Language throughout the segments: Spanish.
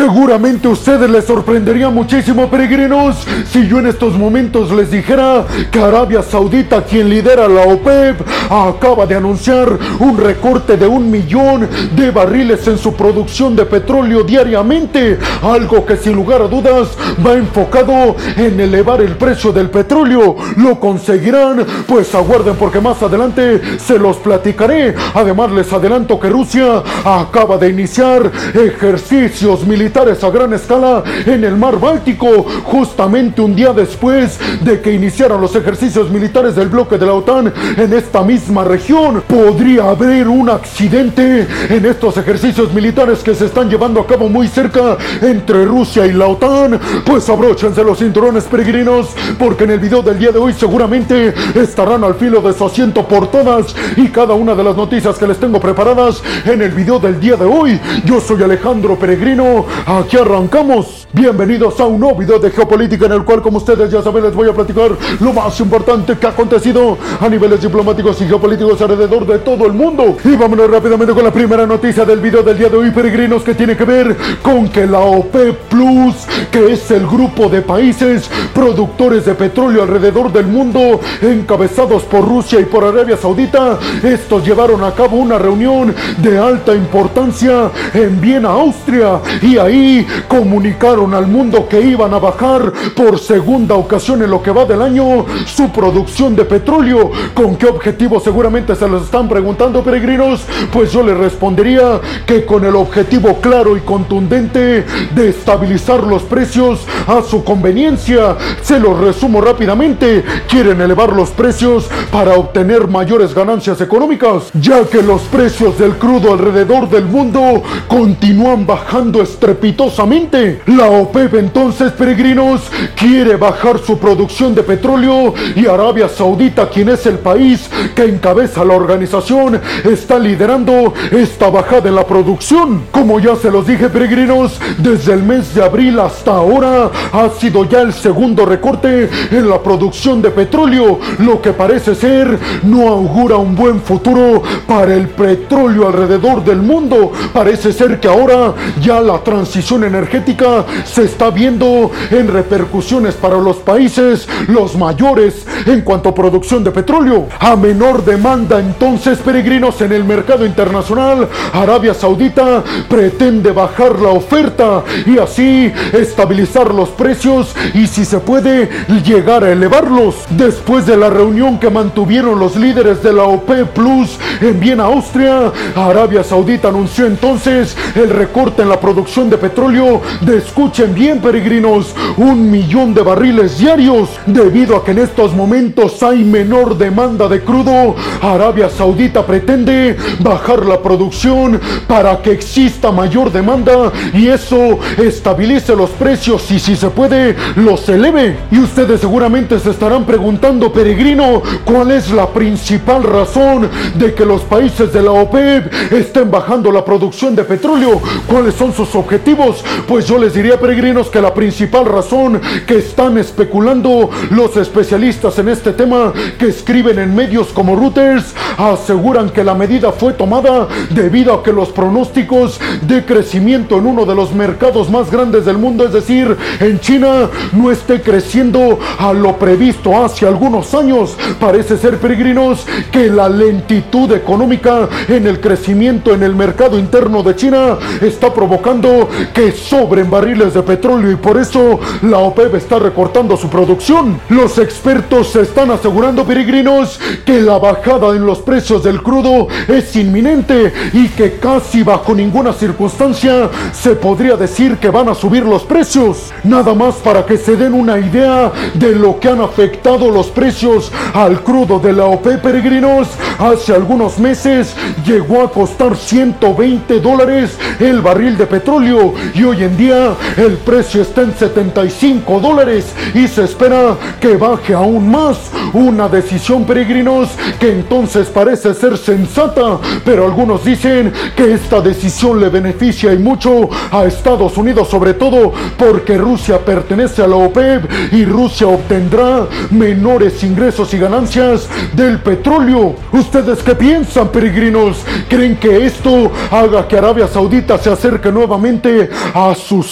Seguramente a ustedes les sorprendería muchísimo, peregrinos, si yo en estos momentos les dijera que Arabia Saudita, quien lidera la OPEP, acaba de anunciar un recorte de un millón de barriles en su producción de petróleo diariamente, algo que sin lugar a dudas va enfocado en elevar el precio del petróleo. ¿Lo conseguirán? Pues aguarden porque más adelante se los platicaré. Además les adelanto que Rusia acaba de iniciar ejercicios militares a gran escala en el mar Báltico, justamente un día después de que iniciaran los ejercicios militares del bloque de la OTAN en esta misma región. Podría haber un accidente en estos ejercicios militares que se están llevando a cabo muy cerca entre Rusia y la OTAN. Pues abróchense los cinturones peregrinos, porque en el video del día de hoy seguramente estarán al filo de su asiento por todas y cada una de las noticias que les tengo preparadas en el video del día de hoy. Yo soy Alejandro Peregrino, aquí arrancamos. Bienvenidos a un nuevo video de geopolítica en el cual, como ustedes ya saben, les voy a platicar lo más importante que ha acontecido a niveles diplomáticos y geopolíticos alrededor de todo el mundo. Y vámonos rápidamente con la primera noticia del video del día de hoy, peregrinos, que tiene que ver con que la OPEP Plus, que es el grupo de países productores de petróleo alrededor del mundo, encabezados por Rusia y por Arabia Saudita, estos llevaron a cabo una reunión de alta importancia en Viena, Austria, y ahí comunicaron al mundo que iban a bajar por segunda ocasión en lo que va del año su producción de petróleo. ¿Con qué objetivo seguramente se los están preguntando, peregrinos? Pues yo les respondería que con el objetivo claro y contundente de estabilizar los precios a su conveniencia. Se los resumo rápidamente. Quieren elevar los precios para obtener mayores ganancias económicas, ya que los precios del crudo alrededor del mundo continúan bajando estrepitosamente. La OPEP entonces, peregrinos, quiere bajar su producción de petróleo y Arabia Saudita, quien es el país que encabeza la organización, está liderando esta bajada en la producción. Como ya se los dije, peregrinos, desde el mes de abril hasta ahora ha sido ya el segundo recorte en la producción de petróleo, lo que parece ser no augura un buen futuro para el petróleo alrededor del mundo. Parece ser que ahora ya la transición energética se está viendo en repercusiones para los países los mayores en cuanto a producción de petróleo. A menor demanda entonces peregrinos en el mercado internacional, Arabia Saudita pretende bajar la oferta y así estabilizar los precios y si se puede llegar a elevarlos. Después de la reunión que mantuvieron los líderes de la OPEP Plus en Viena, Austria, Arabia Saudita anunció entonces el recorte en la producción de petróleo de, escuchen bien peregrinos, un millón de barriles diarios. Debido a que en estos momentos hay menor demanda de crudo, Arabia Saudita pretende bajar la producción para que exista mayor demanda y eso estabilice los precios y si se puede los eleve. Y ustedes seguramente se estarán preguntando, peregrino, ¿cuál es la principal razón de que los países de la OPEP estén bajando la producción de petróleo? ¿Cuáles son sus objetivos? Pues yo les diría, peregrinos, que la principal razón que están especulando los especialistas en este tema que escriben en medios como Reuters aseguran que la medida fue tomada debido a que los pronósticos de crecimiento en uno de los mercados más grandes del mundo, es decir, en China, no esté creciendo a lo previsto hace algunos años. Parece ser, peregrinos, que la lentitud económica en el crecimiento en el mercado interno de China está provocando que sobren barriles de petróleo y por eso la OPEP está recortando su producción. Los expertos están asegurando, peregrinos, que la bajada en los precios del crudo es inminente y que casi bajo ninguna circunstancia se podría decir que van a subir los precios. Nada más para que se den una idea de lo que han afectado los precios al crudo de la OPEP, peregrinos. Hace algunos meses llegó a costar 120 dólares el barril de petróleo y hoy en día el precio está en 75 dólares y se espera que baje aún más. Una decisión, peregrinos, que entonces parece ser sensata, pero algunos dicen que esta decisión le beneficia y mucho a Estados Unidos, sobre todo porque Rusia pertenece a la OPEP y Rusia obtendrá menores ingresos y ganancias del petróleo. ¿Ustedes qué piensan, peregrinos? ¿Creen que esto haga que Arabia Saudita se acerque nuevamente a su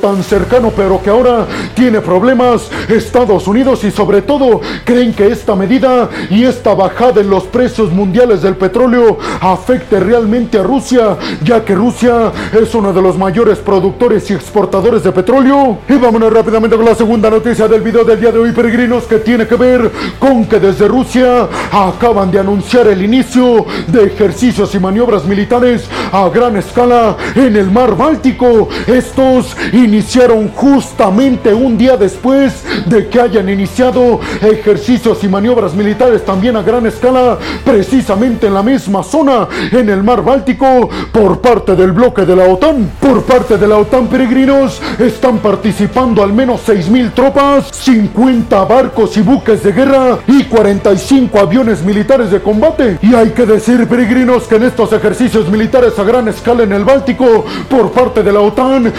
tan cercano, pero que ahora tiene problemas, Estados Unidos, y sobre todo, creen que esta medida y esta bajada en los precios mundiales del petróleo afecte realmente a Rusia, ya que Rusia es uno de los mayores productores y exportadores de petróleo. Y vámonos rápidamente con la segunda noticia del video del día de hoy, peregrinos, que tiene que ver con que desde Rusia acaban de anunciar el inicio de ejercicios y maniobras militares a gran escala en el mar Báltico. Estos iniciaron justamente un día después de que hayan iniciado ejercicios y maniobras militares también a gran escala, precisamente en la misma zona, en el mar Báltico, por parte del bloque de la OTAN. Por parte de la OTAN, peregrinos, están participando al menos 6.000 tropas, 50 barcos y buques de guerra y 45 aviones militares de combate. Y hay que decir, peregrinos, que en estos ejercicios militares a gran escala en el Báltico, por parte de la OTAN,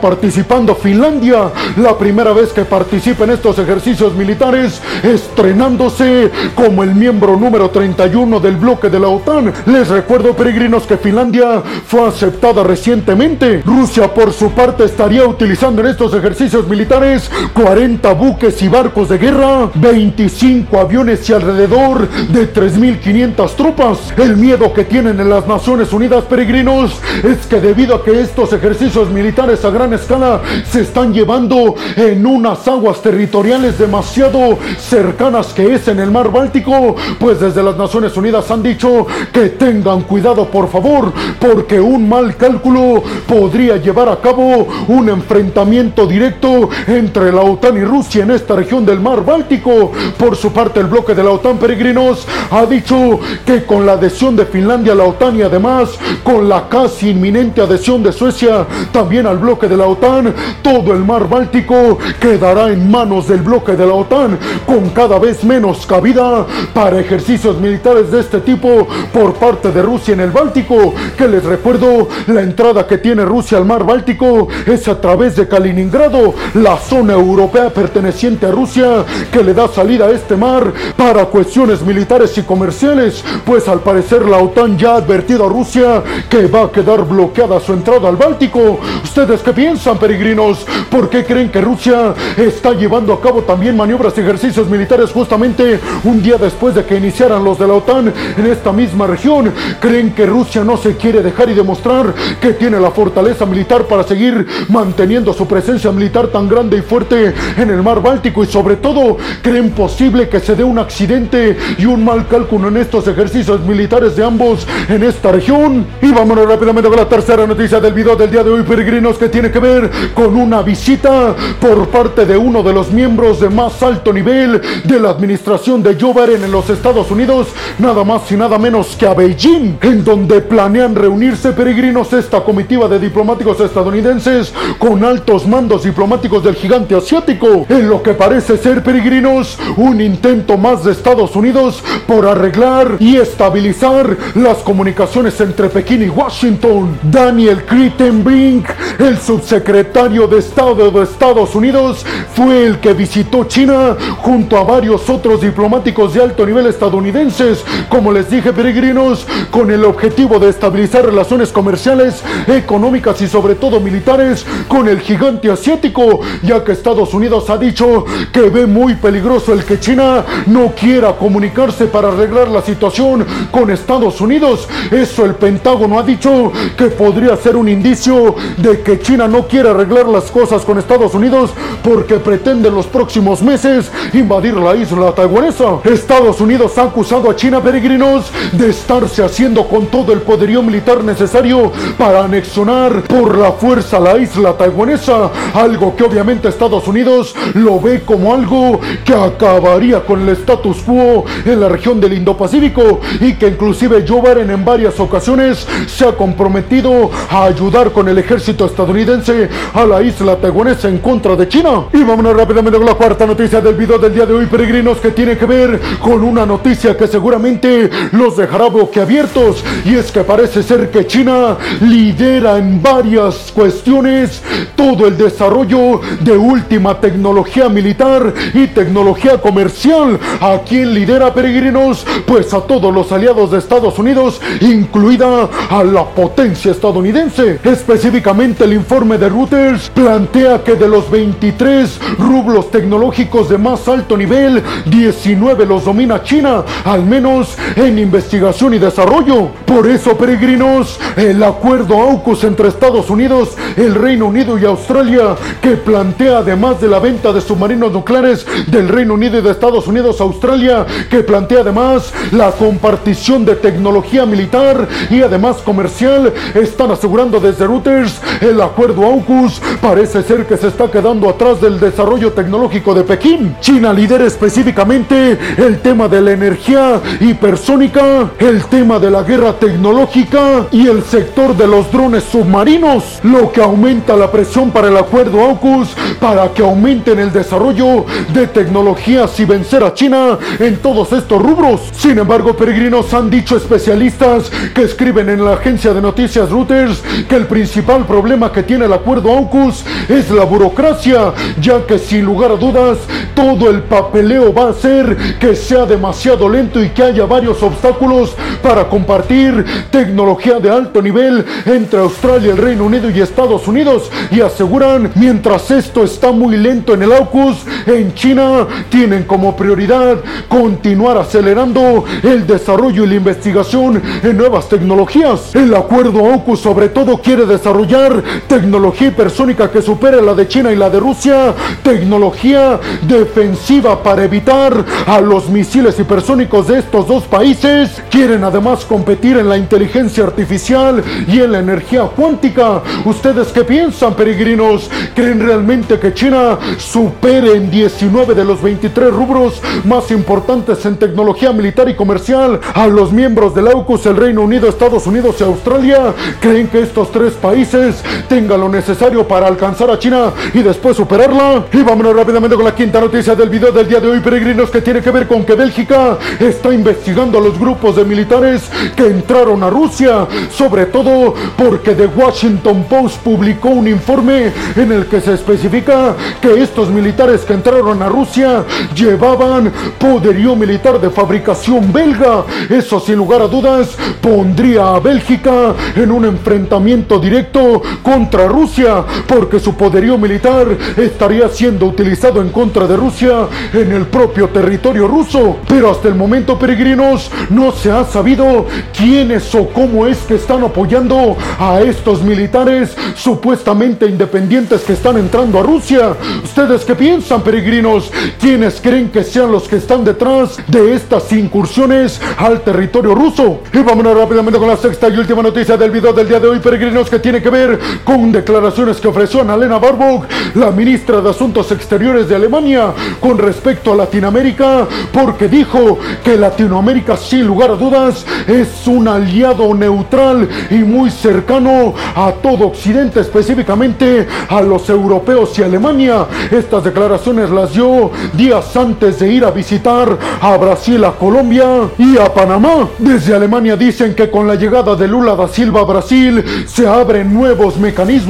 participando Finlandia, la primera vez que participa en estos ejercicios militares, estrenándose como el miembro número 31 del bloque de la OTAN. Les recuerdo, peregrinos, que Finlandia fue aceptada recientemente. Rusia, por su parte, estaría utilizando en estos ejercicios militares 40 buques y barcos de guerra, 25 aviones y alrededor de 3.500 tropas. El miedo que tienen en las Naciones Unidas, peregrinos, es que debido a que estos ejercicios militares a escala se están llevando en unas aguas territoriales demasiado cercanas que es en el mar Báltico, pues desde las Naciones Unidas han dicho que tengan cuidado por favor, porque un mal cálculo podría llevar a cabo un enfrentamiento directo entre la OTAN y Rusia en esta región del mar Báltico. Por su parte, el bloque de la OTAN Peregrinos ha dicho que con la adhesión de Finlandia a la OTAN y además con la casi inminente adhesión de Suecia también al bloque de la OTAN, todo el mar Báltico quedará en manos del bloque de la OTAN con cada vez menos cabida para ejercicios militares de este tipo por parte de Rusia en el Báltico, que les recuerdo, la entrada que tiene Rusia al mar Báltico es a través de Kaliningrado, la zona europea perteneciente a Rusia que le da salida a este mar para cuestiones militares y comerciales, pues al parecer la OTAN ya ha advertido a Rusia que va a quedar bloqueada su entrada al Báltico. ¿Ustedes qué piensan, peregrinos? ¿Por qué creen que Rusia está llevando a cabo también maniobras y ejercicios militares justamente un día después de que iniciaran los de la OTAN en esta misma región? ¿Creen que Rusia no se quiere dejar y demostrar que tiene la fortaleza militar para seguir manteniendo su presencia militar tan grande y fuerte en el mar Báltico? Y sobre todo, ¿creen posible que se dé un accidente y un mal cálculo en estos ejercicios militares de ambos en esta región? Y vámonos rápidamente con la tercera noticia del video del día de hoy, peregrinos, que tiene que ver con una visita por parte de uno de los miembros de más alto nivel de la administración de Joe Biden en los Estados Unidos, nada más y nada menos que a Beijing, en donde planean reunirse peregrinos esta comitiva de diplomáticos estadounidenses con altos mandos diplomáticos del gigante asiático, en lo que parece ser peregrinos un intento más de Estados Unidos por arreglar y estabilizar las comunicaciones entre Pekín y Washington. Daniel Crittenbrink, el subsecretario de Estado de Estados Unidos, fue el que visitó China junto a varios otros diplomáticos de alto nivel estadounidenses, como les dije peregrinos, con el objetivo de estabilizar relaciones comerciales, económicas y sobre todo militares con el gigante asiático, ya que Estados Unidos ha dicho que ve muy peligroso el que China no quiera comunicarse para arreglar la situación con Estados Unidos. Eso el Pentágono ha dicho que podría ser un indicio de que China no quiere arreglar las cosas con Estados Unidos porque pretende en los próximos meses invadir la isla taiwanesa. Estados Unidos ha acusado a China, peregrinos, de estarse haciendo con todo el poderío militar necesario para anexionar por la fuerza la isla taiwanesa, algo que obviamente Estados Unidos lo ve como algo que acabaría con el status quo en la región del Indo-Pacífico y que inclusive Joe Biden en varias ocasiones se ha comprometido a ayudar con el ejército estadounidense a la isla taiwanesa en contra de China. Y vámonos rápidamente con la cuarta noticia del video del día de hoy, peregrinos, que tiene que ver con una noticia que seguramente los dejará boquiabiertos. Y es que parece ser que China lidera en varias cuestiones todo el desarrollo de última tecnología militar y tecnología comercial. ¿A quién lidera, peregrinos? Pues a todos los aliados de Estados Unidos, incluida a la potencia estadounidense. Específicamente el informe de Reuters plantea que de los 23 rublos tecnológicos de más alto nivel, 19 los domina China, al menos en investigación y desarrollo. Por eso, peregrinos, el acuerdo AUKUS entre Estados Unidos, el Reino Unido y Australia, que plantea además de la venta de submarinos nucleares del Reino Unido y de Estados Unidos a Australia, que plantea además la compartición de tecnología militar y además comercial, están asegurando desde Reuters el acuerdo AUKUS parece ser que se está quedando atrás del desarrollo tecnológico de Pekín. China lidera específicamente el tema de la energía hipersónica, el tema de la guerra tecnológica y el sector de los drones submarinos, lo que aumenta la presión para el acuerdo AUKUS para que aumenten el desarrollo de tecnologías y vencer a China en todos estos rubros. Sin embargo, peregrinos han dicho especialistas que escriben en la agencia de noticias Reuters que el principal problema que tiene el acuerdo AUKUS es la burocracia, ya que sin lugar a dudas todo el papeleo va a hacer que sea demasiado lento y que haya varios obstáculos para compartir tecnología de alto nivel entre Australia, el Reino Unido y Estados Unidos y aseguran mientras esto está muy lento en el AUKUS, en China tienen como prioridad continuar acelerando el desarrollo y la investigación en nuevas tecnologías. El acuerdo AUKUS sobre todo quiere desarrollar tecnología hipersónica que supere la de China y la de Rusia, tecnología defensiva para evitar a los misiles hipersónicos de estos dos países. Quieren además competir en la inteligencia artificial y en la energía cuántica. ¿Ustedes qué piensan, peregrinos? ¿Creen realmente que China supere en 19 de los 23 rubros más importantes en tecnología militar y comercial a los miembros del AUKUS, el Reino Unido, Estados Unidos y Australia? ¿Creen que estos tres países tengan lo necesario para alcanzar a China y después superarla? Y vámonos rápidamente con la quinta noticia del video del día de hoy, peregrinos, que tiene que ver con que Bélgica está investigando a los grupos de militares que entraron a Rusia, sobre todo porque The Washington Post publicó un informe en el que se especifica que estos militares que entraron a Rusia llevaban poderío militar de fabricación belga. Eso sin lugar a dudas pondría a Bélgica en un enfrentamiento directo contra Rusia, porque su poderío militar estaría siendo utilizado en contra de Rusia en el propio territorio ruso. Pero hasta el momento, peregrinos, no se ha sabido quiénes o cómo es que están apoyando a estos militares supuestamente independientes que están entrando a Rusia. ¿Ustedes qué piensan, peregrinos? ¿Quiénes creen que sean los que están detrás de estas incursiones al territorio ruso? Y vámonos rápidamente con la sexta y última noticia del video del día de hoy, peregrinos, que tiene que ver con declaraciones que ofreció Annalena Baerbock, la ministra de Asuntos Exteriores de Alemania, con respecto a Latinoamérica, porque dijo que Latinoamérica, sin lugar a dudas, es un aliado neutral y muy cercano a todo Occidente, específicamente a los europeos y Alemania. Estas declaraciones las dio días antes de ir a visitar a Brasil, a Colombia y a Panamá. Desde Alemania dicen que con la llegada de Lula da Silva a Brasil se abren nuevos mecanismos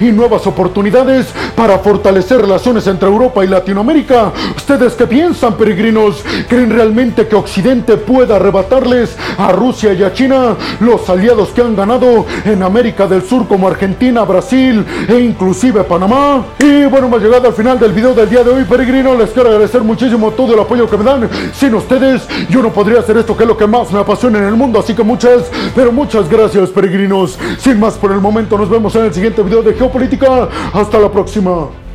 y nuevas oportunidades para fortalecer relaciones entre Europa y Latinoamérica. ¿Ustedes qué piensan, peregrinos? ¿Creen realmente que Occidente pueda arrebatarles a Rusia y a China los aliados que han ganado en América del Sur como Argentina, Brasil e inclusive Panamá? Y bueno, hemos llegado al final del video del día de hoy, peregrinos. Les quiero agradecer muchísimo todo el apoyo que me dan. Sin ustedes, yo no podría hacer esto que es lo que más me apasiona en el mundo. Así que muchas, pero muchas gracias, peregrinos. Sin más por el momento, nos vemos en el video de Geopolítica. Hasta la próxima.